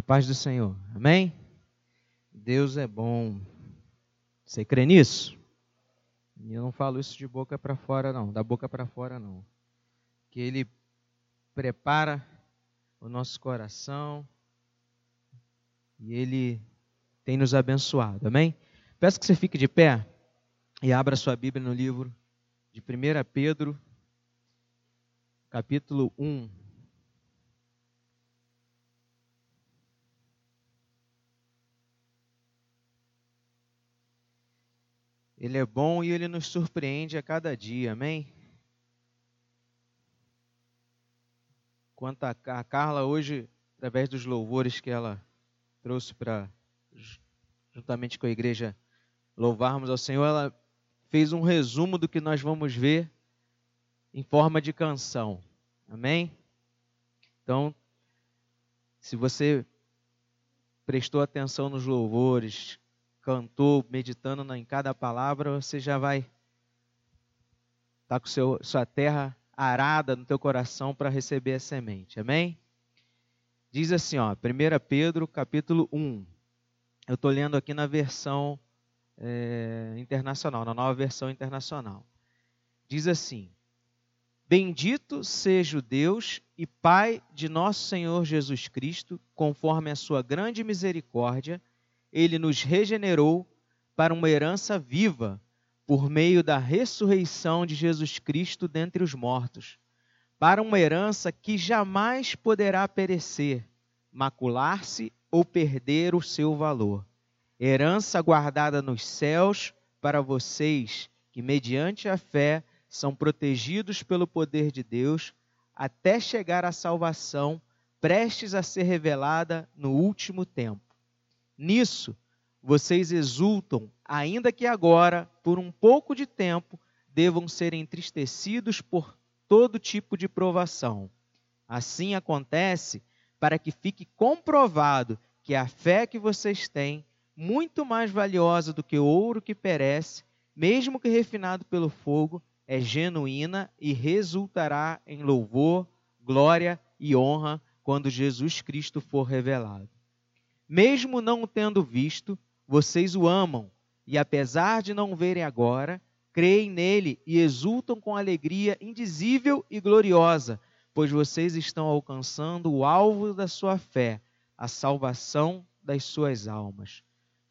A paz do Senhor. Amém? Deus é bom. Você crê nisso? E eu não falo isso de boca para fora, não, da boca para fora, não. Que Ele prepara o nosso coração e Ele tem nos abençoado. Amém? Peço que você fique de pé e abra sua Bíblia no livro de 1 Pedro, capítulo 1. Ele é bom e ele nos surpreende a cada dia, amém? Quanto a Carla hoje, através dos louvores que ela trouxe para, juntamente com a igreja, louvarmos ao Senhor, ela fez um resumo do que nós vamos ver em forma de canção, amém? Então, se você prestou atenção nos louvores, cantou, meditando em cada palavra, você já vai estar tá com seu, sua terra arada no teu coração para receber a semente. Amém? Diz assim, ó, 1 Pedro capítulo 1. Eu estou lendo aqui na versão é, internacional, na nova versão internacional. Diz assim: Bendito seja o Deus e Pai de nosso Senhor Jesus Cristo, conforme a sua grande misericórdia ele nos regenerou para uma herança viva por meio da ressurreição de Jesus Cristo dentre os mortos, para uma herança que jamais poderá perecer, macular-se ou perder o seu valor. Herança guardada nos céus para vocês que, mediante a fé, são protegidos pelo poder de Deus até chegar à salvação prestes a ser revelada no último tempo. Nisso vocês exultam, ainda que agora, por um pouco de tempo, devam ser entristecidos por todo tipo de provação. Assim acontece para que fique comprovado que a fé que vocês têm, muito mais valiosa do que o ouro que perece, mesmo que refinado pelo fogo, é genuína e resultará em louvor, glória e honra quando Jesus Cristo for revelado. Mesmo não o tendo visto, vocês o amam, e apesar de não verem agora, creem nele e exultam com alegria indizível e gloriosa, pois vocês estão alcançando o alvo da sua fé, a salvação das suas almas.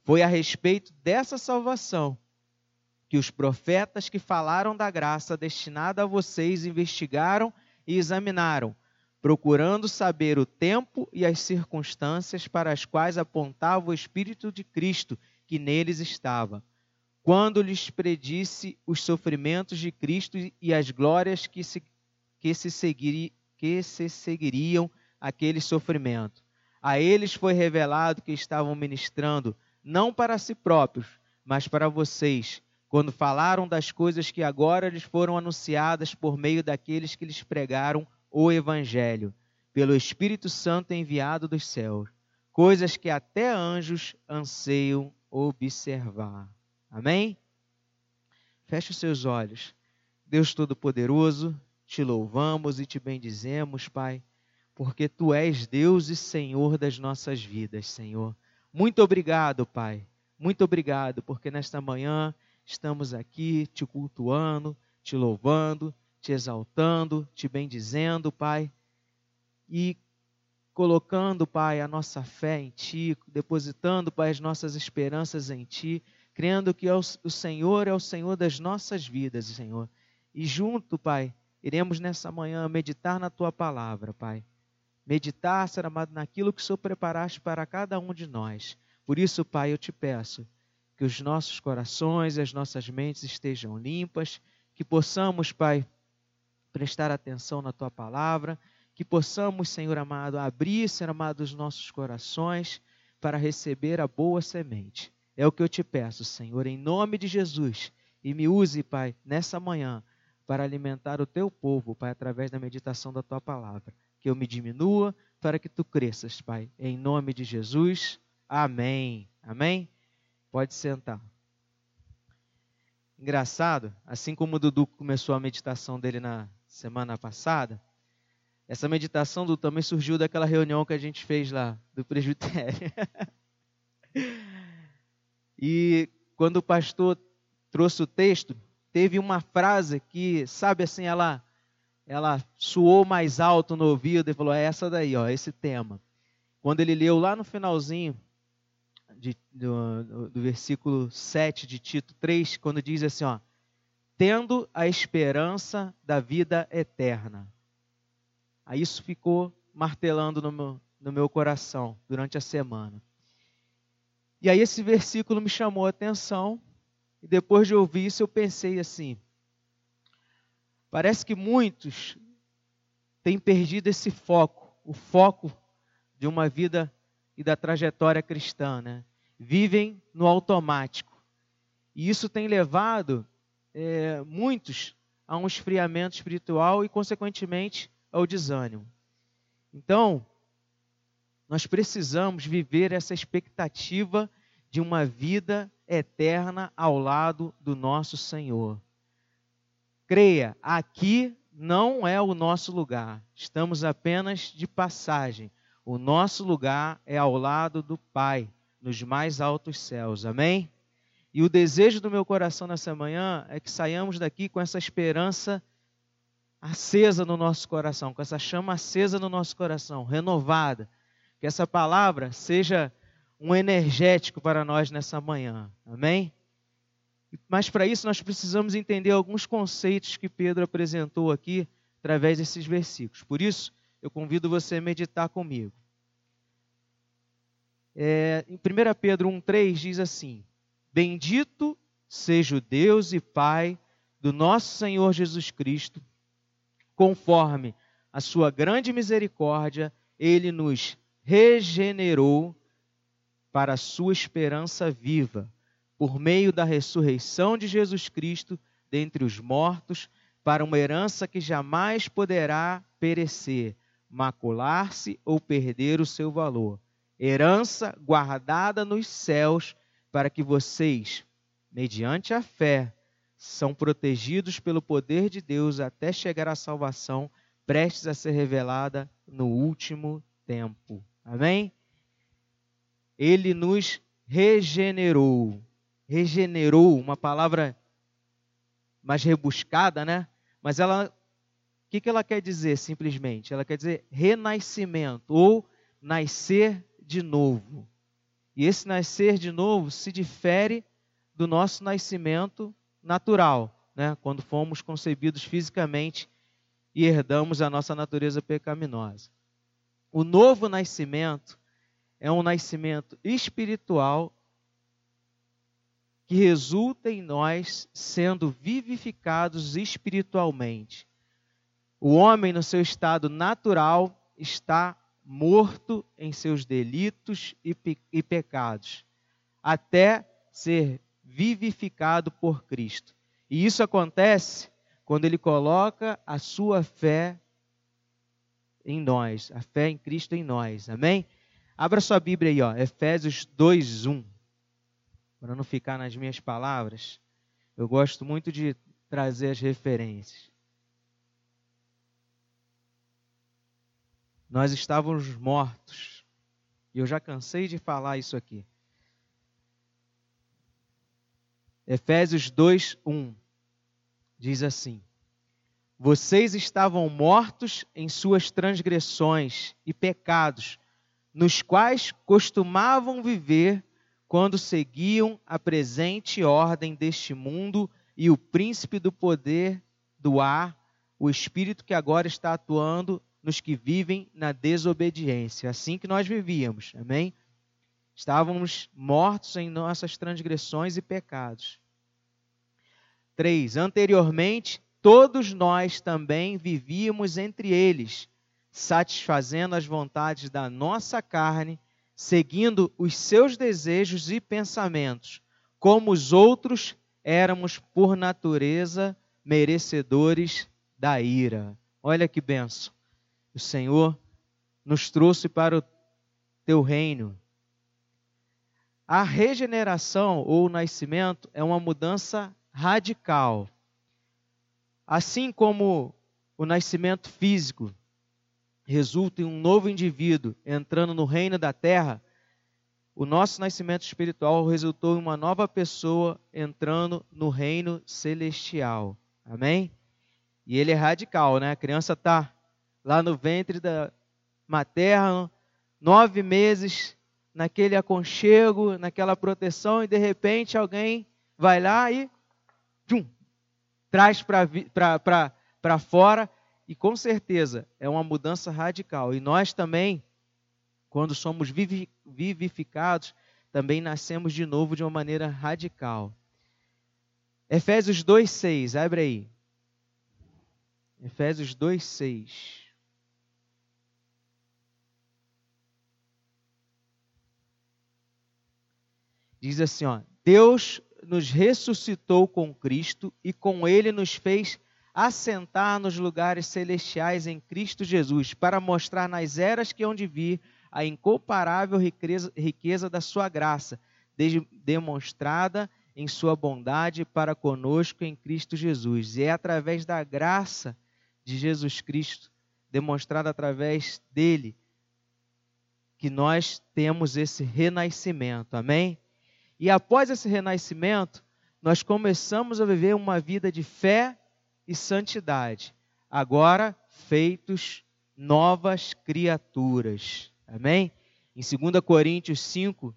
Foi a respeito dessa salvação que os profetas que falaram da graça destinada a vocês investigaram e examinaram procurando saber o tempo e as circunstâncias para as quais apontava o Espírito de Cristo que neles estava, quando lhes predisse os sofrimentos de Cristo e as glórias que se, que se, seguiri, que se seguiriam aquele sofrimento. A eles foi revelado que estavam ministrando não para si próprios, mas para vocês, quando falaram das coisas que agora lhes foram anunciadas por meio daqueles que lhes pregaram o Evangelho, pelo Espírito Santo enviado dos céus, coisas que até anjos anseiam observar. Amém? Feche os seus olhos. Deus Todo-Poderoso, te louvamos e te bendizemos, Pai, porque tu és Deus e Senhor das nossas vidas, Senhor. Muito obrigado, Pai. Muito obrigado, porque nesta manhã estamos aqui te cultuando, te louvando, te exaltando, te bendizendo, Pai, e colocando, Pai, a nossa fé em Ti, depositando, Pai, as nossas esperanças em Ti, crendo que é o Senhor é o Senhor das nossas vidas, Senhor. E junto, Pai, iremos nessa manhã meditar na Tua palavra, Pai. Meditar, Senhor amado, naquilo que o Senhor preparaste para cada um de nós. Por isso, Pai, eu te peço que os nossos corações e as nossas mentes estejam limpas, que possamos, Pai, prestar atenção na tua palavra, que possamos, Senhor amado, abrir, Senhor amado, os nossos corações para receber a boa semente. É o que eu te peço, Senhor, em nome de Jesus. E me use, Pai, nessa manhã para alimentar o teu povo, Pai, através da meditação da tua palavra. Que eu me diminua para que tu cresças, Pai. Em nome de Jesus. Amém. Amém? Pode sentar. Engraçado, assim como o Dudu começou a meditação dele na semana passada, Essa meditação do, também surgiu daquela reunião que a gente fez lá, do presbitério. e quando o pastor trouxe o texto, teve uma frase que, sabe assim, ela ela soou mais alto no ouvido e falou: é essa daí, ó, esse tema. Quando ele leu lá no finalzinho de, do, do versículo 7 de Tito 3, quando diz assim, ó, tendo a esperança da vida eterna. Aí isso ficou martelando no meu, no meu coração durante a semana. E aí esse versículo me chamou a atenção, e depois de ouvir isso eu pensei assim: parece que muitos têm perdido esse foco, o foco de uma vida e da trajetória cristã, né? Vivem no automático. E isso tem levado é, muitos a um esfriamento espiritual e, consequentemente, ao desânimo. Então, nós precisamos viver essa expectativa de uma vida eterna ao lado do nosso Senhor. Creia, aqui não é o nosso lugar, estamos apenas de passagem. O nosso lugar é ao lado do Pai, nos mais altos céus. Amém? E o desejo do meu coração nessa manhã é que saiamos daqui com essa esperança acesa no nosso coração, com essa chama acesa no nosso coração, renovada. Que essa palavra seja um energético para nós nessa manhã. Amém? Mas para isso nós precisamos entender alguns conceitos que Pedro apresentou aqui através desses versículos. Por isso, eu convido você a meditar comigo. É, em 1 Pedro 1,3 diz assim: Bendito seja o Deus e Pai do nosso Senhor Jesus Cristo, conforme a sua grande misericórdia, ele nos regenerou para a sua esperança viva, por meio da ressurreição de Jesus Cristo dentre os mortos, para uma herança que jamais poderá perecer, macular-se ou perder o seu valor. Herança guardada nos céus, para que vocês, mediante a fé, são protegidos pelo poder de Deus até chegar à salvação prestes a ser revelada no último tempo. Amém? Ele nos regenerou. Regenerou, uma palavra mais rebuscada, né? Mas ela, o que, que ela quer dizer simplesmente? Ela quer dizer renascimento ou nascer de novo. E esse nascer de novo se difere do nosso nascimento natural, né? quando fomos concebidos fisicamente e herdamos a nossa natureza pecaminosa. O novo nascimento é um nascimento espiritual que resulta em nós sendo vivificados espiritualmente. O homem, no seu estado natural, está morto em seus delitos e, pe e pecados, até ser vivificado por Cristo. E isso acontece quando ele coloca a sua fé em nós, a fé em Cristo em nós. Amém? Abra sua Bíblia aí, ó, Efésios 2:1. Para não ficar nas minhas palavras, eu gosto muito de trazer as referências. Nós estávamos mortos. E eu já cansei de falar isso aqui. Efésios 2, 1 diz assim: Vocês estavam mortos em suas transgressões e pecados, nos quais costumavam viver quando seguiam a presente ordem deste mundo e o príncipe do poder do ar, o espírito que agora está atuando nos que vivem na desobediência. Assim que nós vivíamos, amém? Estávamos mortos em nossas transgressões e pecados. 3. Anteriormente, todos nós também vivíamos entre eles, satisfazendo as vontades da nossa carne, seguindo os seus desejos e pensamentos. Como os outros, éramos por natureza merecedores da ira. Olha que benção. O Senhor nos trouxe para o teu reino. A regeneração ou o nascimento é uma mudança radical. Assim como o nascimento físico resulta em um novo indivíduo entrando no reino da terra, o nosso nascimento espiritual resultou em uma nova pessoa entrando no reino celestial. Amém? E ele é radical, né? A criança está lá no ventre da materna, nove meses, naquele aconchego, naquela proteção, e de repente alguém vai lá e tchum, traz para fora, e com certeza é uma mudança radical. E nós também, quando somos vivificados, também nascemos de novo de uma maneira radical. Efésios 2,6, abre aí. Efésios 2,6. Diz assim, ó: Deus nos ressuscitou com Cristo e com ele nos fez assentar nos lugares celestiais em Cristo Jesus, para mostrar nas eras que hão de vir a incomparável riqueza, riqueza da sua graça, demonstrada em sua bondade para conosco em Cristo Jesus. E é através da graça de Jesus Cristo, demonstrada através dele, que nós temos esse renascimento. Amém? E após esse renascimento, nós começamos a viver uma vida de fé e santidade, agora feitos novas criaturas. Amém? Em 2 Coríntios 5,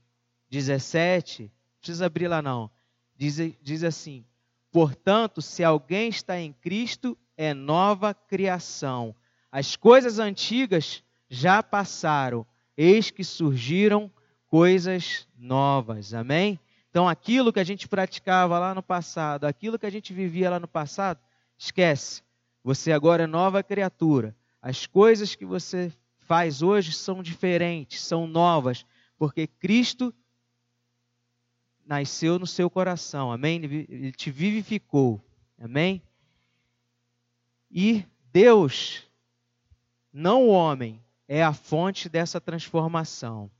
17, não precisa abrir lá não, diz, diz assim: Portanto, se alguém está em Cristo, é nova criação. As coisas antigas já passaram, eis que surgiram coisas novas. Amém? Então, aquilo que a gente praticava lá no passado, aquilo que a gente vivia lá no passado, esquece. Você agora é nova criatura. As coisas que você faz hoje são diferentes, são novas, porque Cristo nasceu no seu coração. Amém? Ele te vivificou. Amém? E Deus, não o homem, é a fonte dessa transformação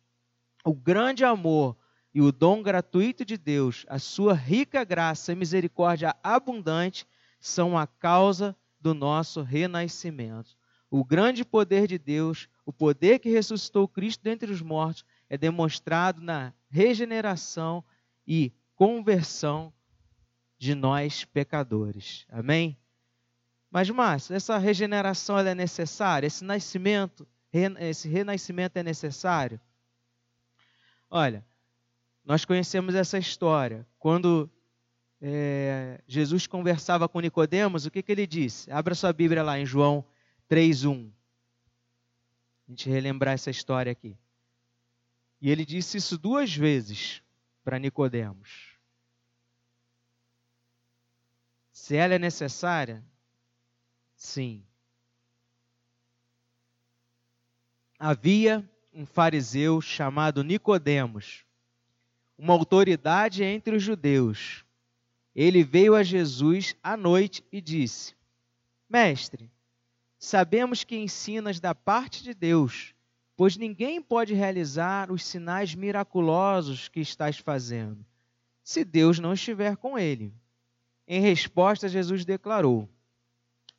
o grande amor e o dom gratuito de Deus, a sua rica graça e misericórdia abundante, são a causa do nosso renascimento. O grande poder de Deus, o poder que ressuscitou Cristo dentre os mortos, é demonstrado na regeneração e conversão de nós pecadores. Amém? Mas, Márcio, essa regeneração é necessária? Esse nascimento, esse renascimento é necessário? Olha, nós conhecemos essa história. Quando é, Jesus conversava com Nicodemos, o que, que ele disse? Abra sua Bíblia lá em João 3:1. A gente relembrar essa história aqui. E ele disse isso duas vezes para Nicodemos. Se ela é necessária, sim. Havia um fariseu chamado Nicodemos, uma autoridade entre os judeus. Ele veio a Jesus à noite e disse: Mestre, sabemos que ensinas da parte de Deus, pois ninguém pode realizar os sinais miraculosos que estás fazendo, se Deus não estiver com ele. Em resposta, Jesus declarou: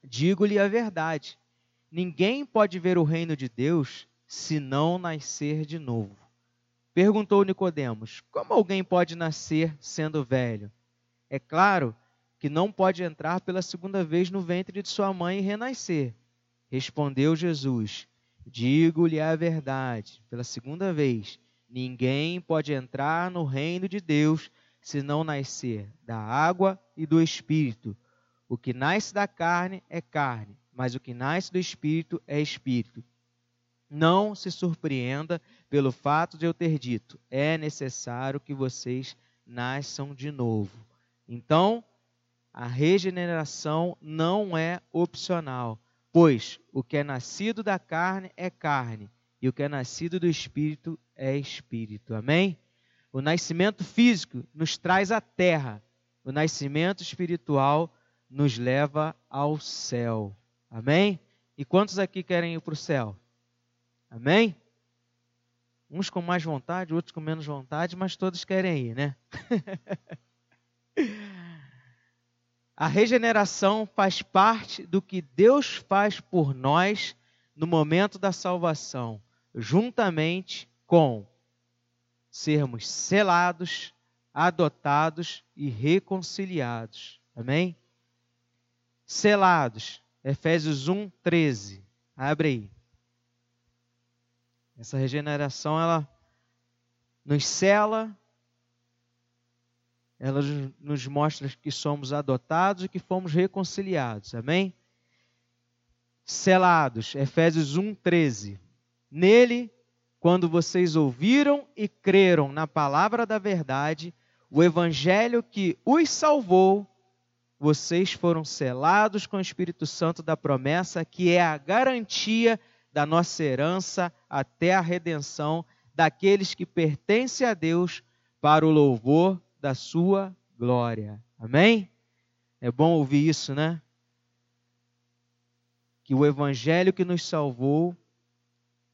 Digo-lhe a verdade. Ninguém pode ver o reino de Deus se não nascer de novo. Perguntou Nicodemos: Como alguém pode nascer sendo velho? É claro que não pode entrar pela segunda vez no ventre de sua mãe e renascer. Respondeu Jesus: Digo-lhe a verdade, pela segunda vez, ninguém pode entrar no reino de Deus se não nascer da água e do espírito. O que nasce da carne é carne, mas o que nasce do espírito é espírito. Não se surpreenda pelo fato de eu ter dito: é necessário que vocês nasçam de novo. Então, a regeneração não é opcional, pois o que é nascido da carne é carne, e o que é nascido do espírito é espírito. Amém? O nascimento físico nos traz à terra, o nascimento espiritual nos leva ao céu. Amém? E quantos aqui querem ir para o céu? Amém? Uns com mais vontade, outros com menos vontade, mas todos querem ir, né? A regeneração faz parte do que Deus faz por nós no momento da salvação, juntamente com sermos selados, adotados e reconciliados. Amém? Selados. Efésios 1, 13. Abre aí. Essa regeneração, ela nos cela, ela nos mostra que somos adotados e que fomos reconciliados. Amém? Selados. Efésios 1, 13. Nele quando vocês ouviram e creram na palavra da verdade, o evangelho que os salvou, vocês foram selados com o Espírito Santo da promessa, que é a garantia da nossa herança até a redenção daqueles que pertencem a Deus para o louvor da sua glória. Amém? É bom ouvir isso, né? Que o evangelho que nos salvou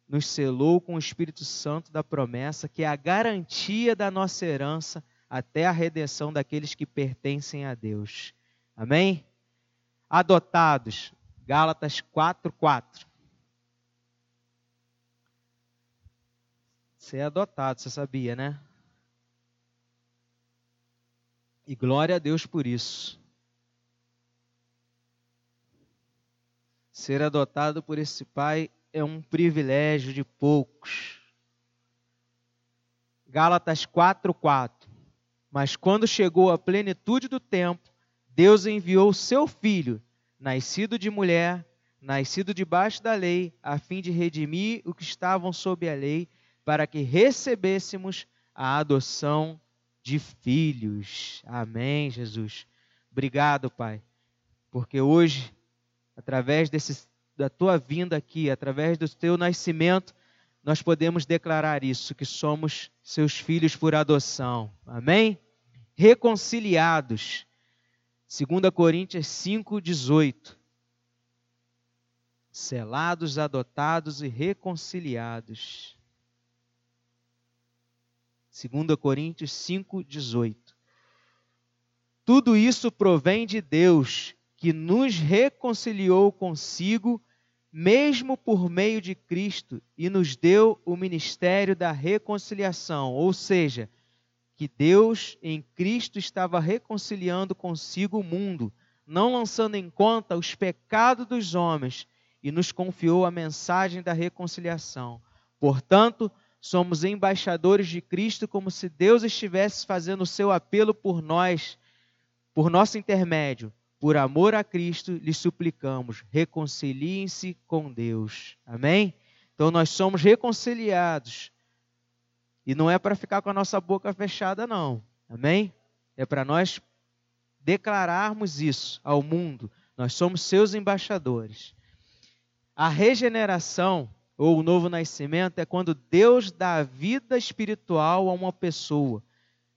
nos selou com o Espírito Santo da promessa, que é a garantia da nossa herança até a redenção daqueles que pertencem a Deus. Amém? Adotados, Gálatas 4:4. Você é adotado, você sabia, né? E glória a Deus por isso. Ser adotado por esse pai é um privilégio de poucos. Gálatas 4:4. Mas quando chegou a plenitude do tempo, Deus enviou seu filho, nascido de mulher, nascido debaixo da lei, a fim de redimir os que estavam sob a lei, para que recebêssemos a adoção de filhos. Amém, Jesus. Obrigado, Pai, porque hoje, através desse da tua vinda aqui, através do teu nascimento, nós podemos declarar isso, que somos seus filhos por adoção. Amém? Reconciliados. 2 Coríntios 5,18. Selados, adotados e reconciliados. 2 Coríntios 5,18. Tudo isso provém de Deus, que nos reconciliou consigo mesmo por meio de Cristo, e nos deu o ministério da reconciliação, ou seja, que Deus em Cristo estava reconciliando consigo o mundo, não lançando em conta os pecados dos homens, e nos confiou a mensagem da reconciliação. Portanto, somos embaixadores de Cristo, como se Deus estivesse fazendo o seu apelo por nós, por nosso intermédio por amor a Cristo, lhes suplicamos, reconciliem-se com Deus. Amém? Então nós somos reconciliados. E não é para ficar com a nossa boca fechada, não. Amém? É para nós declararmos isso ao mundo. Nós somos seus embaixadores. A regeneração ou o novo nascimento é quando Deus dá vida espiritual a uma pessoa,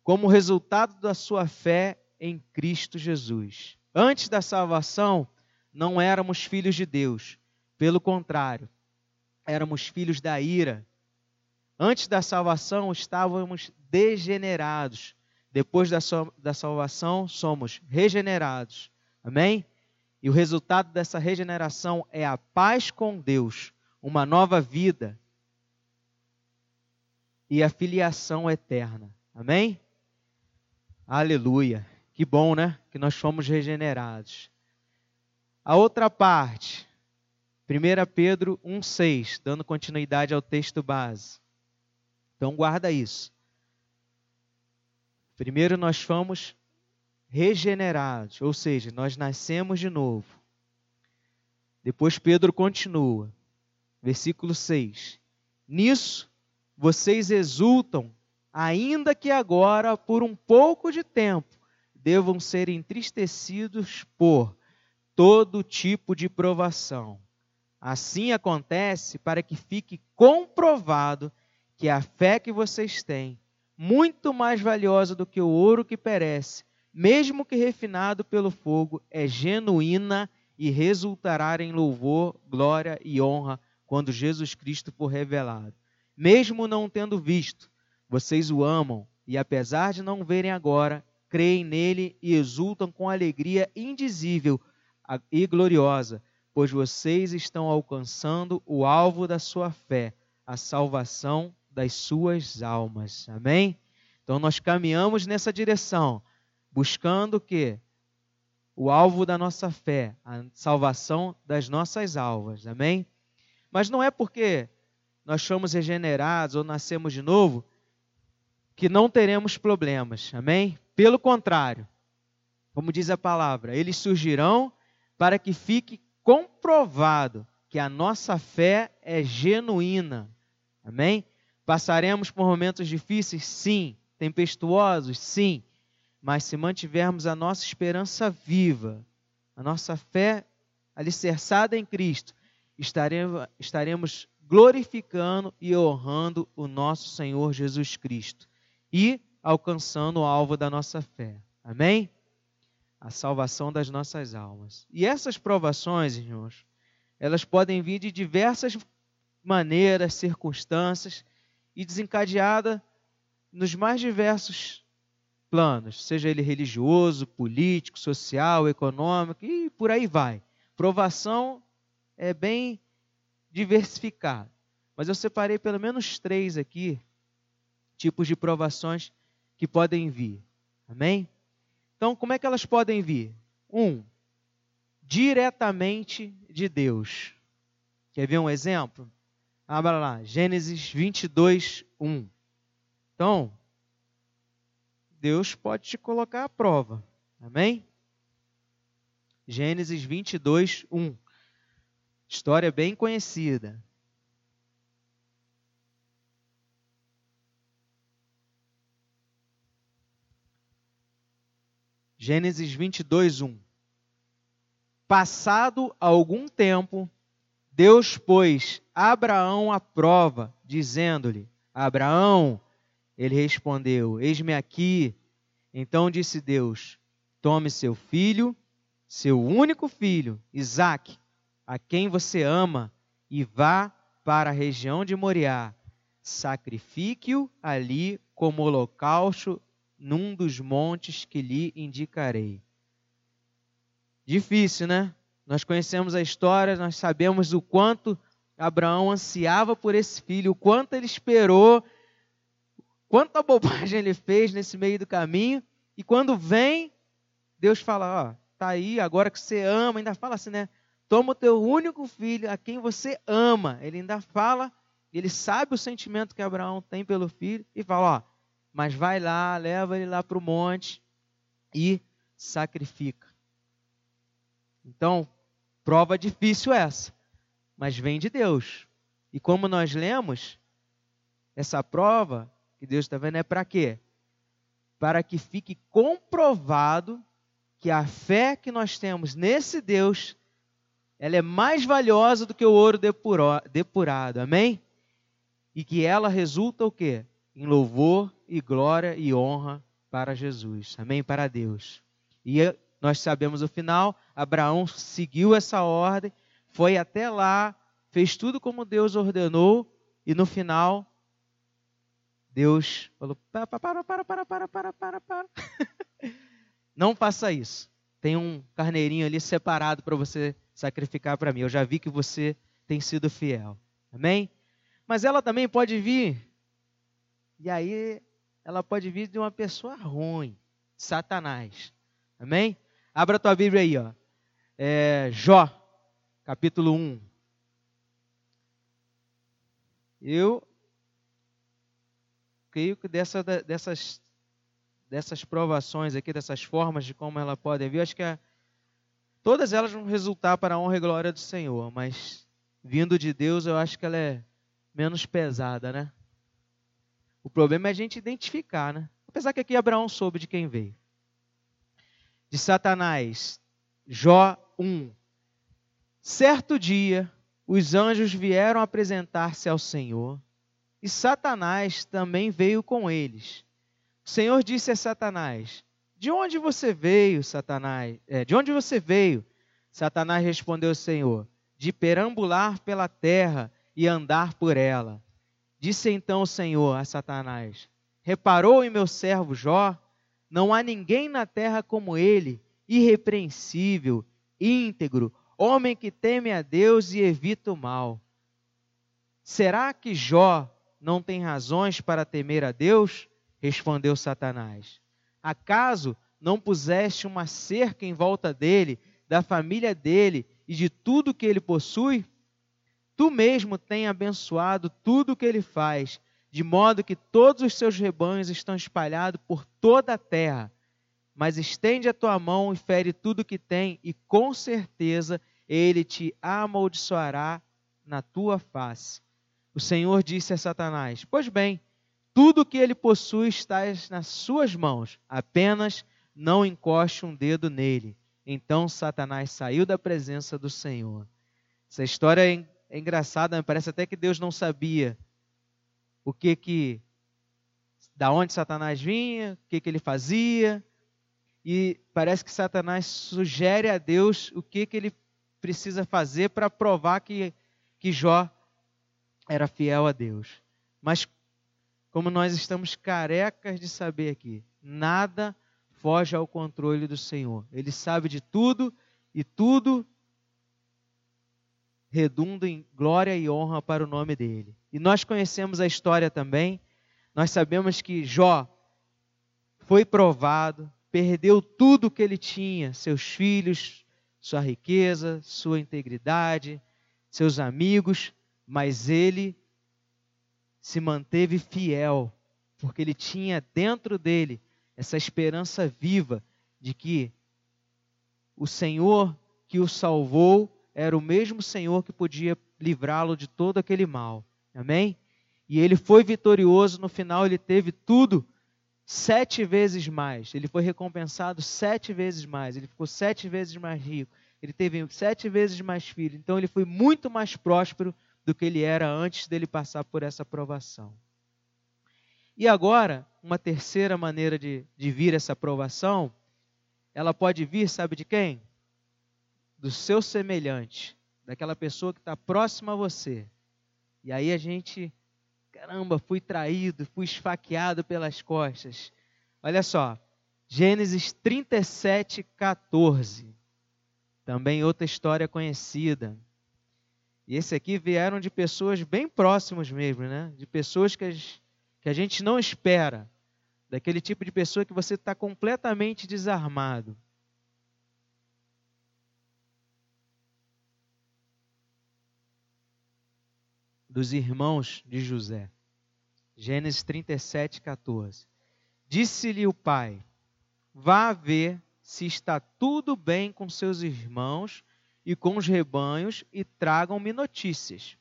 como resultado da sua fé em Cristo Jesus. Antes da salvação, não éramos filhos de Deus. Pelo contrário, éramos filhos da ira. Antes da salvação, estávamos degenerados. Depois da, da salvação, somos regenerados. Amém? E o resultado dessa regeneração é a paz com Deus, uma nova vida e a filiação eterna. Amém? Aleluia. Que bom, né? Que nós fomos regenerados. A outra parte, 1 Pedro 1,6, dando continuidade ao texto base. Então guarda isso. Primeiro nós fomos regenerados, ou seja, nós nascemos de novo. Depois Pedro continua, versículo 6. Nisso vocês exultam, ainda que agora, por um pouco de tempo, devam ser entristecidos por todo tipo de provação. Assim acontece para que fique comprovado que a fé que vocês têm, muito mais valiosa do que o ouro que perece, mesmo que refinado pelo fogo, é genuína e resultará em louvor, glória e honra quando Jesus Cristo for revelado. Mesmo não tendo visto, vocês o amam e, apesar de não verem agora, creem nele e exultam com alegria indizível e gloriosa, pois vocês estão alcançando o alvo da sua fé, a salvação das suas almas. Amém? Então nós caminhamos nessa direção, buscando o quê? O alvo da nossa fé, a salvação das nossas almas. Amém? Mas não é porque nós somos regenerados ou nascemos de novo que não teremos problemas. Amém? Pelo contrário, como diz a palavra, eles surgirão para que fique comprovado que a nossa fé é genuína. Amém? Passaremos por momentos difíceis? Sim. Tempestuosos? Sim. Mas se mantivermos a nossa esperança viva, a nossa fé alicerçada em Cristo, estaremos, glorificando e honrando o nosso Senhor Jesus Cristo e alcançando o alvo da nossa fé. Amém? A salvação das nossas almas. E essas provações, irmãos, elas podem vir de diversas maneiras, circunstâncias e desencadeada nos mais diversos planos, seja ele religioso, político, social, econômico e por aí vai. Provação é bem diversificado. Mas eu separei pelo menos três aqui tipos de provações que podem vir. Amém? Então, como é que elas podem vir? Um, diretamente de Deus. Quer ver um exemplo? Abra lá, Gênesis 22, 1. Então, Deus pode te colocar à prova. Amém? Gênesis 22, 1. História bem conhecida. Gênesis 22, 1. Passado algum tempo, Deus pôs Abraão à prova, dizendo-lhe: Abraão, ele respondeu: Eis-me aqui. Então disse Deus: Tome seu filho, seu único filho, Isaque, a quem você ama, e vá para a região de Moriá. Sacrifique-o ali como holocausto num dos montes que lhe indicarei. Difícil, né? Nós conhecemos a história, nós sabemos o quanto Abraão ansiava por esse filho, o quanto ele esperou, quanta bobagem ele fez nesse meio do caminho, e quando vem, Deus fala: Ó, tá aí, agora que você ama, ainda fala assim, né? Toma o teu único filho, a quem você ama. Ele ainda fala, ele sabe o sentimento que Abraão tem pelo filho, e fala: Ó, mas vai lá, leva ele lá para o monte e sacrifica. Então, prova difícil essa, mas vem de Deus. E como nós lemos, essa prova que Deus está vendo é para quê? Para que fique comprovado que a fé que nós temos nesse Deus, ela é mais valiosa do que o ouro depurado, amém? E que ela resulta o quê? Em louvor e glória e honra para Jesus. Amém? Para Deus. E nós sabemos o final, Abraão seguiu essa ordem, foi até lá, fez tudo como Deus ordenou, e no final, Deus falou: para, para, para, para, para, para, para, para. Não faça isso. Tem um carneirinho ali separado para você sacrificar para mim. Eu já vi que você tem sido fiel. Amém? Mas ela também pode vir. E aí ela pode vir de uma pessoa ruim, Satanás. Amém? Abra tua Bíblia aí, ó. É, Jó, capítulo 1. Eu creio que dessa, dessas, dessas provações aqui, dessas formas de como ela pode vir, acho que a, todas elas vão resultar para a honra e glória do Senhor, mas vindo de Deus, eu acho que ela é menos pesada, né? O problema é a gente identificar, né? Apesar que aqui Abraão soube de quem veio. De Satanás, Jó 1. Certo dia, os anjos vieram apresentar-se ao Senhor, e Satanás também veio com eles. O Senhor disse a Satanás: De onde você veio, Satanás? É, de onde você veio? Satanás respondeu ao Senhor: De perambular pela terra e andar por ela. Disse então o Senhor a Satanás: Reparou em meu servo Jó? Não há ninguém na terra como ele, irrepreensível, íntegro, homem que teme a Deus e evita o mal. Será que Jó não tem razões para temer a Deus? Respondeu Satanás. Acaso não puseste uma cerca em volta dele, da família dele e de tudo que ele possui? Tu mesmo tem abençoado tudo o que ele faz, de modo que todos os seus rebanhos estão espalhados por toda a terra. Mas estende a tua mão e fere tudo o que tem, e com certeza ele te amaldiçoará na tua face. O Senhor disse a Satanás: Pois bem, tudo o que ele possui está nas suas mãos, apenas não encoste um dedo nele. Então Satanás saiu da presença do Senhor. Essa história é, é engraçada, me parece até que Deus não sabia o que que da onde Satanás vinha, o que que ele fazia, e parece que Satanás sugere a Deus o que que ele precisa fazer para provar que que Jó era fiel a Deus. Mas como nós estamos carecas de saber aqui, nada foge ao controle do Senhor. Ele sabe de tudo e tudo redunda em glória e honra para o nome dele. E nós conhecemos a história também. Nós sabemos que Jó foi provado, perdeu tudo que ele tinha, seus filhos, sua riqueza, sua integridade, seus amigos, mas ele se manteve fiel, porque ele tinha dentro dele essa esperança viva de que o Senhor que o salvou era o mesmo Senhor que podia livrá-lo de todo aquele mal. Amém? E ele foi vitorioso, no final ele teve tudo sete vezes mais. Ele foi recompensado sete vezes mais. Ele ficou sete vezes mais rico. Ele teve sete vezes mais filhos. Então ele foi muito mais próspero do que ele era antes dele passar por essa provação. E agora, uma terceira maneira de, de vir essa aprovação, ela pode vir, sabe de quem? Do seu semelhante, daquela pessoa que está próxima a você. E aí a gente, caramba, fui traído, fui esfaqueado pelas costas. Olha só, Gênesis 37, 14. Também outra história conhecida. E esse aqui vieram de pessoas bem próximas mesmo, né? De pessoas que, que a gente não espera. Daquele tipo de pessoa que você está completamente desarmado. Dos irmãos de José. Gênesis 37, 14. Disse-lhe o pai: Vá ver se está tudo bem com seus irmãos e com os rebanhos e tragam-me notícias.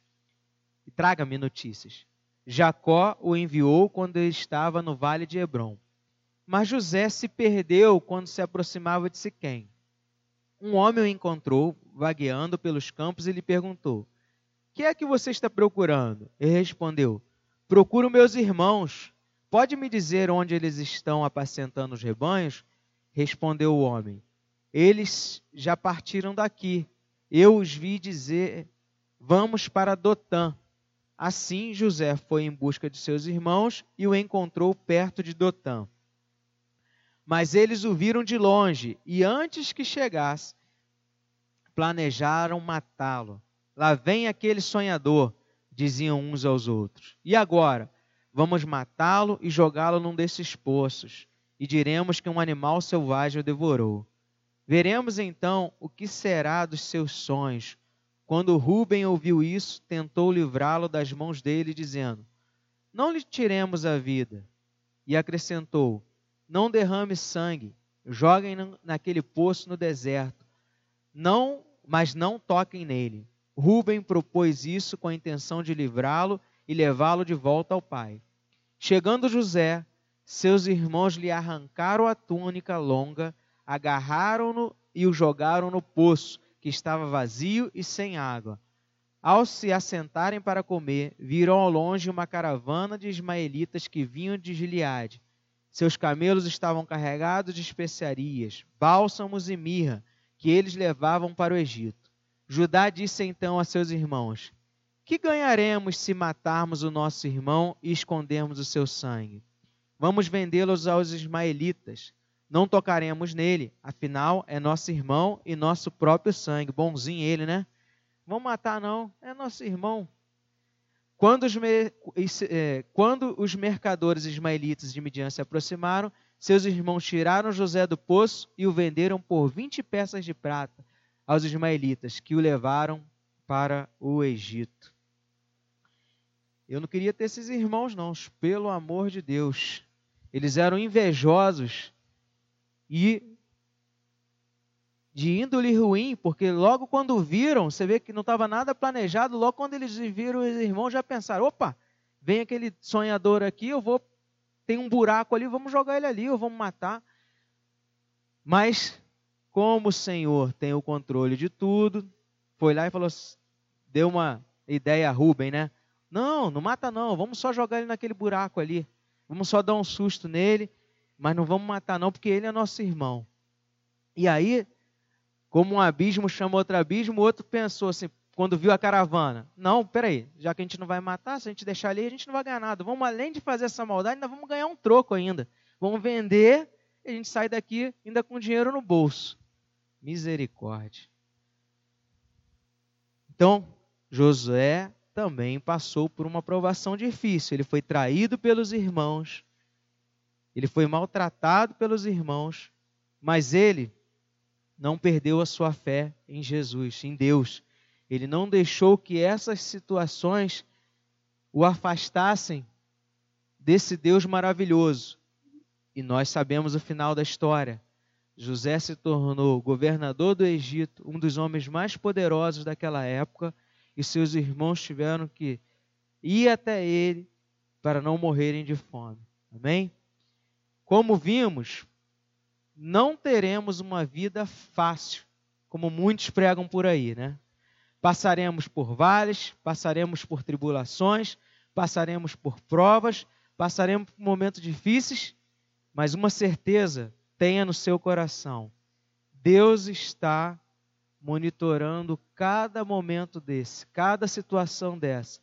E traga-me notícias. Jacó o enviou quando ele estava no vale de Hebron. Mas José se perdeu quando se aproximava de Siquém. Um homem o encontrou vagueando pelos campos e lhe perguntou: "Que é que você está procurando?" Ele respondeu: "Procuro meus irmãos. Pode me dizer onde eles estão apacentando os rebanhos?" Respondeu o homem: Eles já partiram daqui eu os vi dizer: Vamos para Dotã. Assim José foi em busca de seus irmãos e o encontrou perto de Dotã. Mas eles o viram de longe e antes que chegasse, planejaram matá-lo. Lá vem aquele sonhador, diziam uns aos outros. E agora? Vamos matá-lo e jogá-lo num desses poços, e diremos que um animal selvagem o devorou. Veremos então o que será dos seus sonhos. Quando Rubem ouviu isso, tentou livrá-lo das mãos dele, dizendo: Não lhe tiremos a vida. E acrescentou: Não derrame sangue, joguem naquele poço no deserto. Não, mas não toquem nele. Rubem propôs isso com a intenção de livrá-lo e levá-lo de volta ao pai. Chegando José, seus irmãos lhe arrancaram a túnica longa agarraram-no e o jogaram no poço, que estava vazio e sem água. Ao se assentarem para comer, viram ao longe uma caravana de ismaelitas que vinham de Gileade. Seus camelos estavam carregados de especiarias, bálsamos e mirra, que eles levavam para o Egito. Judá disse então a seus irmãos: Que ganharemos se matarmos o nosso irmão e escondermos o seu sangue? Vamos vendê-los aos ismaelitas não tocaremos nele, afinal é nosso irmão e nosso próprio sangue. Bonzinho ele, né? Vamos matar não, é nosso irmão. Quando os, é, quando os mercadores ismaelitas de Midian se aproximaram, seus irmãos tiraram José do poço e o venderam por 20 peças de prata aos ismaelitas, que o levaram para o Egito. Eu não queria ter esses irmãos, não, pelo amor de Deus. Eles eram invejosos e de índole ruim, porque logo quando viram, você vê que não estava nada planejado, logo quando eles viram os irmãos já pensaram: opa, vem aquele sonhador aqui, eu vou, tem um buraco ali, vamos jogar ele ali, ou vamos matar. Mas, como o Senhor tem o controle de tudo, foi lá e falou, deu uma ideia a Rubem, né? Não, não mata não, vamos só jogar ele naquele buraco ali, vamos só dar um susto nele mas não vamos matar não, porque ele é nosso irmão. E aí, como um abismo chama outro abismo, o outro pensou assim, quando viu a caravana, não, peraí, já que a gente não vai matar, se a gente deixar ali, a gente não vai ganhar nada. Vamos, além de fazer essa maldade, ainda vamos ganhar um troco ainda. Vamos vender e a gente sai daqui ainda com dinheiro no bolso. Misericórdia. Então, Josué também passou por uma provação difícil. Ele foi traído pelos irmãos, ele foi maltratado pelos irmãos, mas ele não perdeu a sua fé em Jesus, em Deus. Ele não deixou que essas situações o afastassem desse Deus maravilhoso. E nós sabemos o final da história. José se tornou governador do Egito, um dos homens mais poderosos daquela época, e seus irmãos tiveram que ir até ele para não morrerem de fome. Amém? Como vimos, não teremos uma vida fácil, como muitos pregam por aí, né? Passaremos por vales, passaremos por tribulações, passaremos por provas, passaremos por momentos difíceis, mas uma certeza tenha no seu coração: Deus está monitorando cada momento desse, cada situação dessa.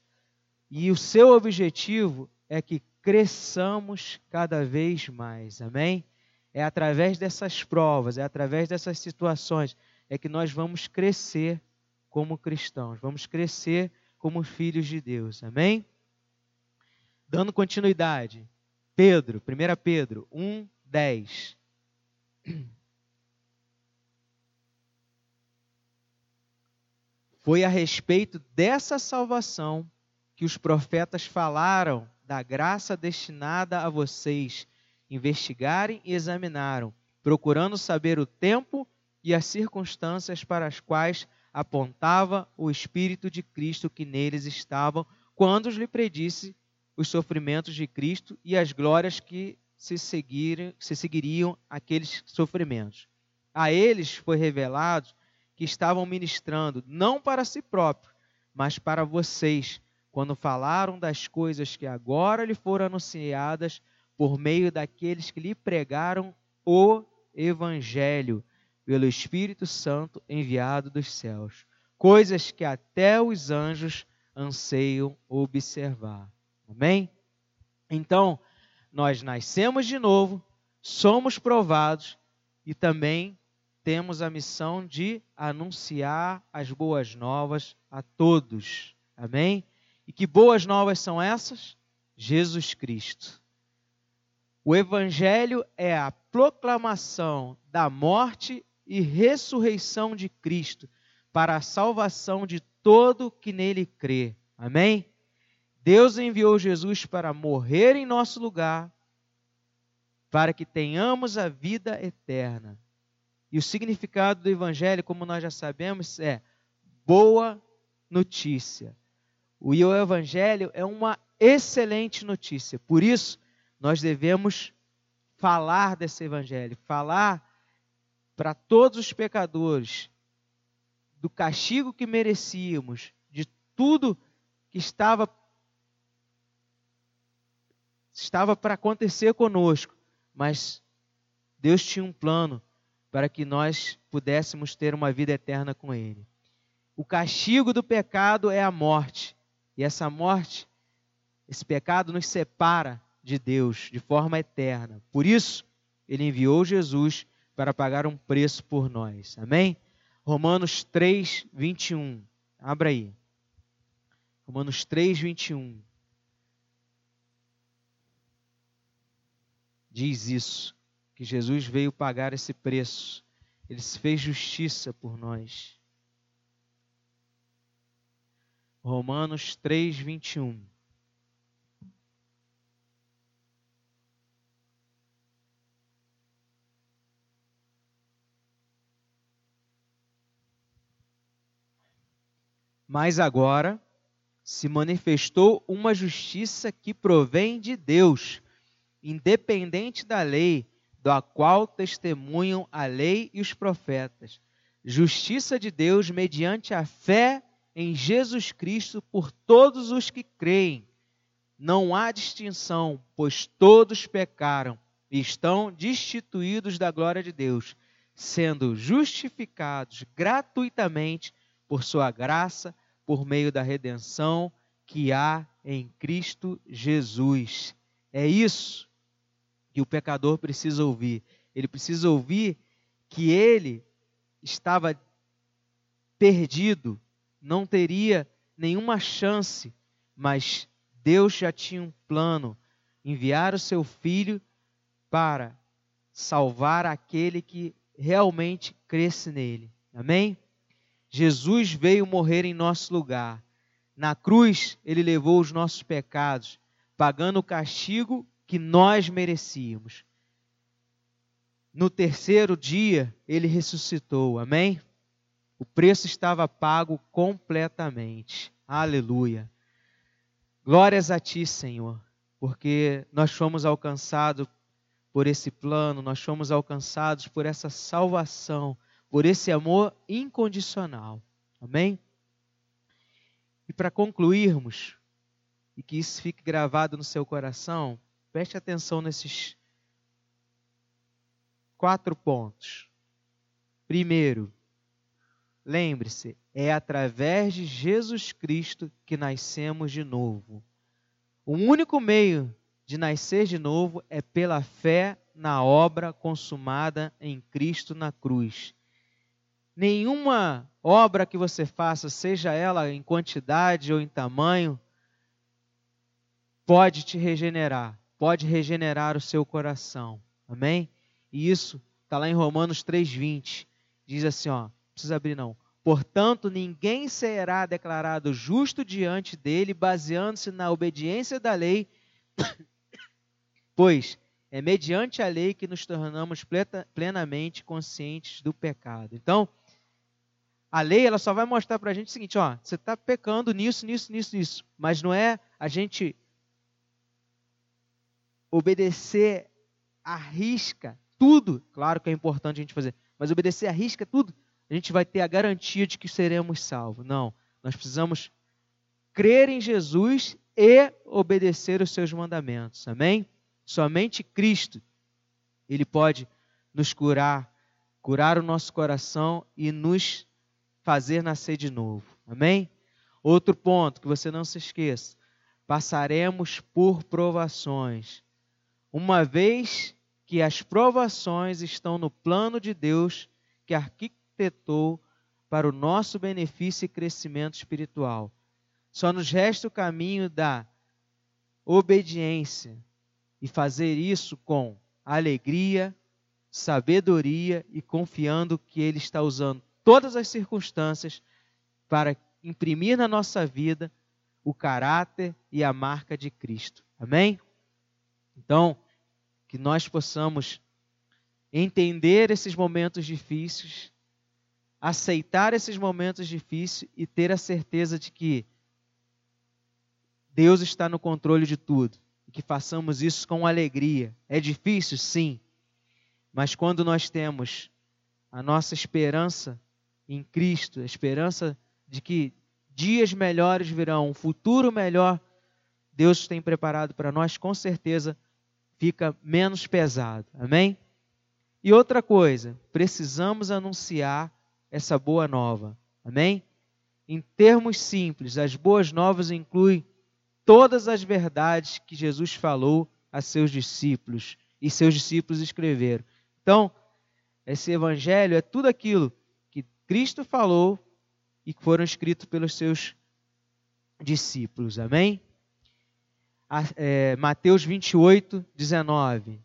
E o seu objetivo é que cresçamos cada vez mais. Amém? É através dessas provas, é através dessas situações é que nós vamos crescer como cristãos, vamos crescer como filhos de Deus. Amém? Dando continuidade. Pedro, 1 Pedro 1, 10. Foi a respeito dessa salvação que os profetas falaram da graça destinada a vocês investigarem e examinaram, procurando saber o tempo e as circunstâncias para as quais apontava o Espírito de Cristo que neles estavam, quando lhe predisse os sofrimentos de Cristo e as glórias que se, seguir, se seguiriam aqueles sofrimentos. A eles foi revelado que estavam ministrando não para si próprios, mas para vocês, quando falaram das coisas que agora lhe foram anunciadas por meio daqueles que lhe pregaram o Evangelho pelo Espírito Santo enviado dos céus, coisas que até os anjos anseiam observar. Amém? Então, nós nascemos de novo, somos provados e também temos a missão de anunciar as boas novas a todos. Amém? E que boas novas são essas? Jesus Cristo. O Evangelho é a proclamação da morte e ressurreição de Cristo para a salvação de todo que nele crê. Amém? Deus enviou Jesus para morrer em nosso lugar, para que tenhamos a vida eterna. E o significado do Evangelho, como nós já sabemos, é boa notícia. O Evangelho é uma excelente notícia. Por isso, nós devemos falar desse Evangelho, falar para todos os pecadores do castigo que merecíamos, de tudo que estava estava para acontecer conosco, mas Deus tinha um plano para que nós pudéssemos ter uma vida eterna com Ele. O castigo do pecado é a morte, e essa morte, esse pecado nos separa de Deus de forma eterna. Por isso, ele enviou Jesus para pagar um preço por nós. Amém? Romanos 3, 21. Abra aí. Romanos 3, 21. Diz isso, que Jesus veio pagar esse preço. Ele se fez justiça por nós. Romanos 3, 21. Mas agora se manifestou uma justiça que provém de Deus, independente da lei, da qual testemunham a lei e os profetas. Justiça de Deus mediante a fé em Jesus Cristo por todos os que creem. Não há distinção, pois todos pecaram e estão destituídos da glória de Deus, sendo justificados gratuitamente por sua graça, por meio da redenção que há em Cristo Jesus. É isso que o pecador precisa ouvir. Ele precisa ouvir que ele estava perdido, não teria nenhuma chance, mas Deus já tinha um plano enviar o seu filho para salvar aquele que realmente cresce nele. Amém? Jesus veio morrer em nosso lugar. Na cruz, ele levou os nossos pecados, pagando o castigo que nós merecíamos. No terceiro dia, ele ressuscitou. Amém? O preço estava pago completamente. Aleluia. Glórias a ti, Senhor, porque nós fomos alcançados por esse plano, nós fomos alcançados por essa salvação por esse amor incondicional. Amém? E para concluirmos, e que isso fique gravado no seu coração, preste atenção nesses quatro pontos. Primeiro, lembre-se, é através de Jesus Cristo que nascemos de novo. O único meio de nascer de novo é pela fé na obra consumada em Cristo na cruz nenhuma obra que você faça, seja ela em quantidade ou em tamanho, pode te regenerar, pode regenerar o seu coração. Amém? E isso está lá em Romanos 3,20. Diz assim: ó, precisa abrir não. Portanto, ninguém será declarado justo diante dele, baseando-se na obediência da lei, pois é mediante a lei que nos tornamos plenamente conscientes do pecado. Então, a lei ela só vai mostrar para a gente o seguinte, ó, você está pecando nisso, nisso, nisso, nisso. Mas não é a gente obedecer a risca tudo. Claro que é importante a gente fazer, mas obedecer a risca tudo, a gente vai ter a garantia de que seremos salvos. Não, nós precisamos crer em Jesus e obedecer os seus mandamentos. Amém? Somente Cristo ele pode nos curar, curar o nosso coração e nos fazer nascer de novo. Amém? Outro ponto que você não se esqueça: passaremos por provações. Uma vez que as provações estão no plano de Deus que arquitetou para o nosso benefício e crescimento espiritual. Só nos resta o caminho da obediência e fazer isso com alegria, sabedoria e confiando que Ele está usando todas as circunstâncias para imprimir na nossa vida o caráter e a marca de Cristo. Amém? Então, que nós possamos entender esses momentos difíceis, aceitar esses momentos difíceis e ter a certeza de que Deus está no controle de tudo e que façamos isso com alegria. É difícil, sim, mas quando nós temos a nossa esperança em Cristo, a esperança de que dias melhores virão, um futuro melhor Deus tem preparado para nós, com certeza fica menos pesado. Amém? E outra coisa, precisamos anunciar essa boa nova. Amém? Em termos simples, as boas novas incluem todas as verdades que Jesus falou a seus discípulos e seus discípulos escreveram. Então, esse evangelho é tudo aquilo que Cristo falou e que foram escritos pelos seus discípulos. Amém? É, Mateus 28, 19.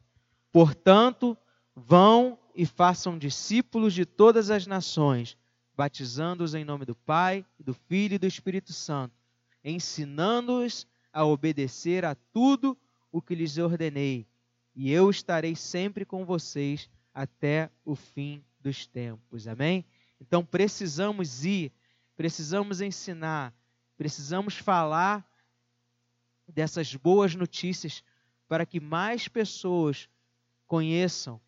Portanto, vão e façam discípulos de todas as nações, batizando-os em nome do Pai, do Filho e do Espírito Santo, ensinando-os a obedecer a tudo o que lhes ordenei, e eu estarei sempre com vocês até o fim dos tempos. Amém? Então precisamos ir, precisamos ensinar, precisamos falar dessas boas notícias para que mais pessoas conheçam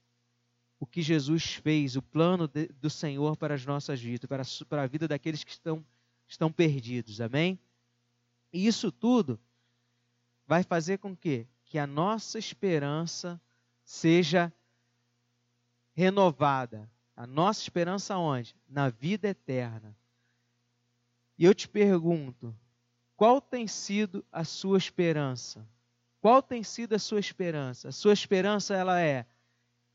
o que Jesus fez, o plano de, do Senhor para as nossas vidas, para, para a vida daqueles que estão, estão perdidos. Amém? E isso tudo vai fazer com que, que a nossa esperança seja renovada. A nossa esperança onde? Na vida eterna. E eu te pergunto, qual tem sido a sua esperança? Qual tem sido a sua esperança? A sua esperança ela é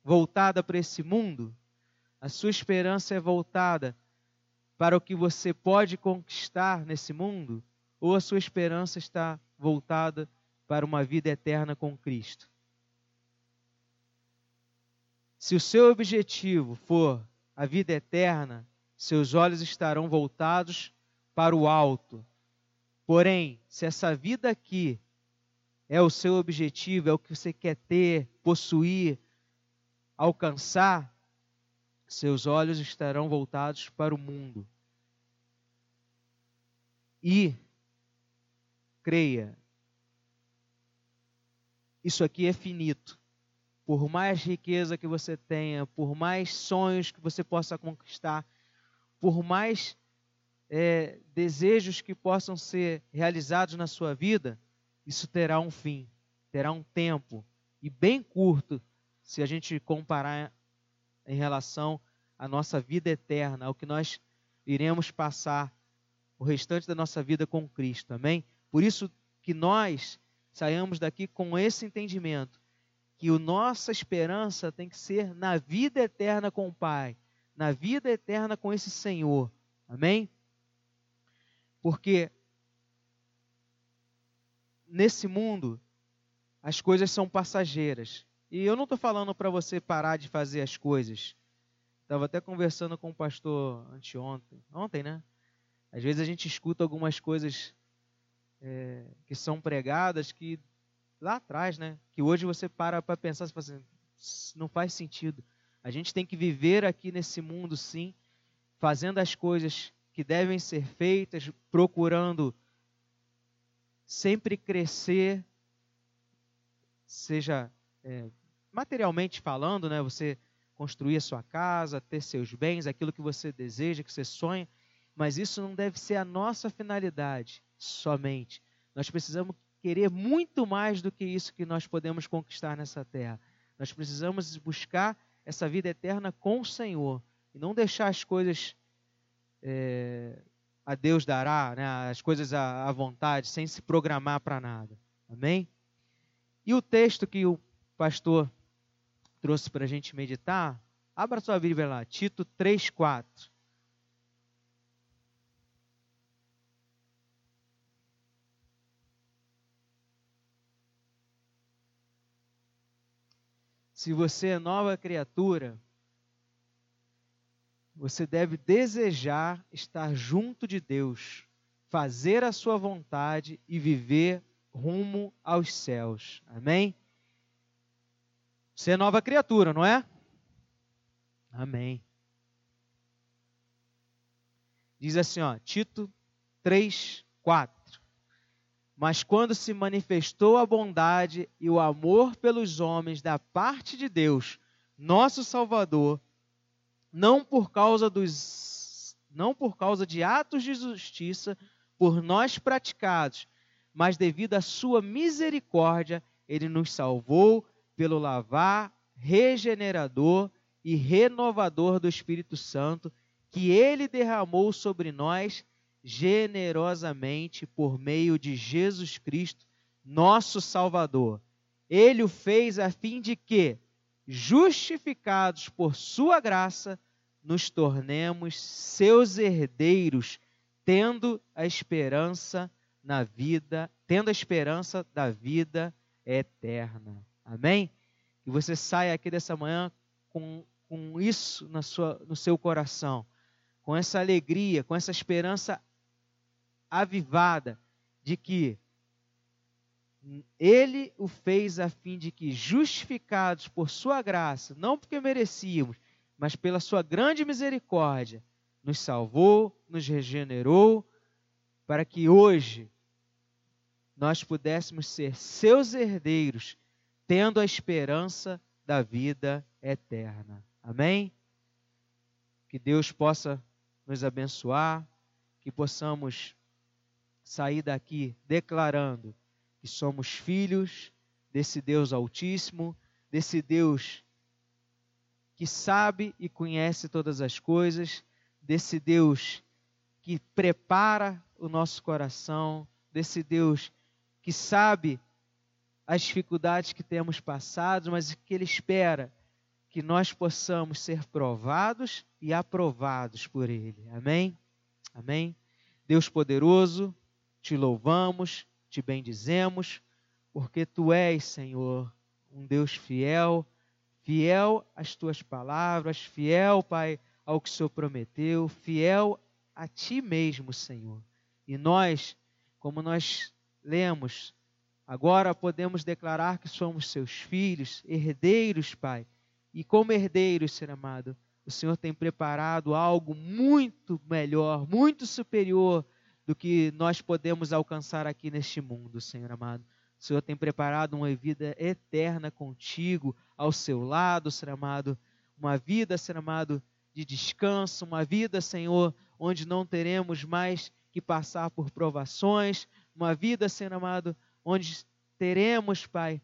voltada para esse mundo? A sua esperança é voltada para o que você pode conquistar nesse mundo? Ou a sua esperança está voltada para uma vida eterna com Cristo? Se o seu objetivo for a vida eterna, seus olhos estarão voltados para o alto. Porém, se essa vida aqui é o seu objetivo, é o que você quer ter, possuir, alcançar, seus olhos estarão voltados para o mundo. E, creia, isso aqui é finito. Por mais riqueza que você tenha, por mais sonhos que você possa conquistar, por mais é, desejos que possam ser realizados na sua vida, isso terá um fim, terá um tempo, e bem curto, se a gente comparar em relação à nossa vida eterna, ao que nós iremos passar o restante da nossa vida com Cristo. Amém? Por isso que nós saiamos daqui com esse entendimento que a nossa esperança tem que ser na vida eterna com o Pai, na vida eterna com esse Senhor. Amém? Porque nesse mundo as coisas são passageiras. E eu não estou falando para você parar de fazer as coisas. Estava até conversando com o pastor anteontem, ontem, né? Às vezes a gente escuta algumas coisas é, que são pregadas que lá atrás, né? Que hoje você para para pensar, você fala assim, não faz sentido. A gente tem que viver aqui nesse mundo, sim, fazendo as coisas que devem ser feitas, procurando sempre crescer, seja é, materialmente falando, né, você construir a sua casa, ter seus bens, aquilo que você deseja, que você sonha, mas isso não deve ser a nossa finalidade somente. Nós precisamos querer muito mais do que isso que nós podemos conquistar nessa terra. Nós precisamos buscar essa vida eterna com o Senhor e não deixar as coisas é, a Deus dará, né, as coisas à, à vontade, sem se programar para nada. Amém? E o texto que o pastor trouxe para a gente meditar, abra sua Bíblia lá, Tito 3, 4. Se você é nova criatura, você deve desejar estar junto de Deus, fazer a sua vontade e viver rumo aos céus. Amém? Você é nova criatura, não é? Amém. Diz assim, ó, Tito 3, 4. Mas quando se manifestou a bondade e o amor pelos homens da parte de Deus, nosso Salvador, não por causa dos não por causa de atos de justiça por nós praticados, mas devido à sua misericórdia, ele nos salvou pelo lavar regenerador e renovador do Espírito Santo, que ele derramou sobre nós generosamente por meio de Jesus Cristo, nosso Salvador. Ele o fez a fim de que, justificados por sua graça, nos tornemos seus herdeiros, tendo a esperança na vida, tendo a esperança da vida eterna. Amém? Que você saia aqui dessa manhã com, com isso na sua, no seu coração, com essa alegria, com essa esperança avivada de que ele o fez a fim de que, justificados por sua graça, não porque merecíamos, mas pela sua grande misericórdia, nos salvou, nos regenerou, para que hoje nós pudéssemos ser seus herdeiros, tendo a esperança da vida eterna. Amém? Que Deus possa nos abençoar, que possamos sair daqui declarando que somos filhos desse Deus Altíssimo, desse Deus que sabe e conhece todas as coisas, desse Deus que prepara o nosso coração, desse Deus que sabe as dificuldades que temos passado, mas que Ele espera que nós possamos ser provados e aprovados por Ele. Amém? Amém? Deus poderoso, te louvamos, te bendizemos, porque tu és, Senhor, um Deus fiel, fiel às tuas palavras, fiel, Pai, ao que o Senhor prometeu, fiel a ti mesmo, Senhor. E nós, como nós lemos, agora podemos declarar que somos seus filhos, herdeiros, Pai. E como herdeiros, Senhor amado, o Senhor tem preparado algo muito melhor, muito superior do que nós podemos alcançar aqui neste mundo, Senhor amado. O Senhor tem preparado uma vida eterna contigo, ao seu lado, Senhor amado. Uma vida, Senhor amado, de descanso, uma vida, Senhor, onde não teremos mais que passar por provações, uma vida, Senhor amado, onde teremos, Pai,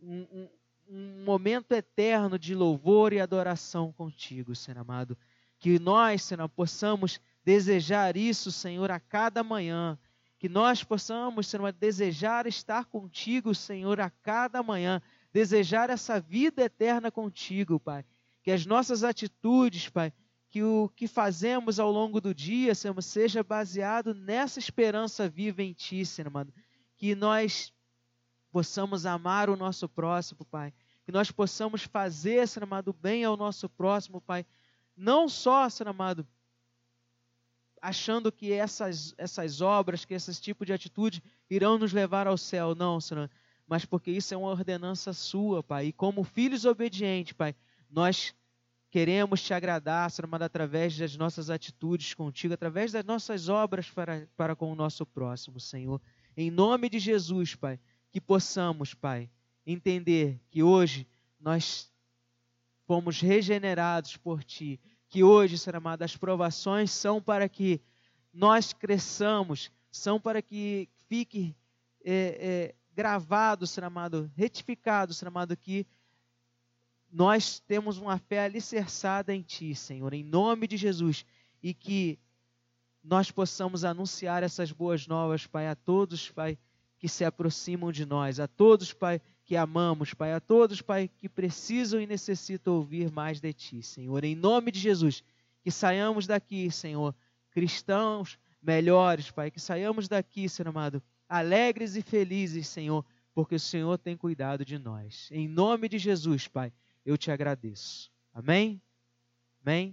um, um, um momento eterno de louvor e adoração contigo, Senhor amado. Que nós, Senhor, possamos desejar isso, Senhor, a cada manhã. Que nós possamos, Senhor, desejar estar contigo, Senhor, a cada manhã. Desejar essa vida eterna contigo, Pai. Que as nossas atitudes, Pai, que o que fazemos ao longo do dia, Senhor, seja baseado nessa esperança viva em Ti, Senhor amado. Que nós possamos amar o nosso próximo, Pai. Que nós possamos fazer, Senhor amado, bem ao nosso próximo, Pai. Não só, Senhor amado, achando que essas, essas obras, que esse tipo de atitude irão nos levar ao céu. Não, Senhor. Mas porque isso é uma ordenança sua, Pai. E como filhos obedientes, Pai, nós queremos te agradar, Senhor amado, através das nossas atitudes contigo, através das nossas obras para, para com o nosso próximo, Senhor. Em nome de Jesus, Pai, que possamos, Pai, entender que hoje nós fomos regenerados por Ti, que hoje, Senhor amado, as provações são para que nós cresçamos, são para que fique é, é, gravado, Senhor amado, retificado, Senhor amado, que nós temos uma fé alicerçada em Ti, Senhor, em nome de Jesus, e que nós possamos anunciar essas boas novas, Pai, a todos, Pai, que se aproximam de nós, a todos, Pai, que amamos, Pai, a todos, Pai, que precisam e necessitam ouvir mais de Ti, Senhor, em nome de Jesus, que saiamos daqui, Senhor, cristãos melhores, Pai, que saiamos daqui, Senhor amado, alegres e felizes, Senhor, porque o Senhor tem cuidado de nós. Em nome de Jesus, Pai eu te agradeço. Amém? Amém?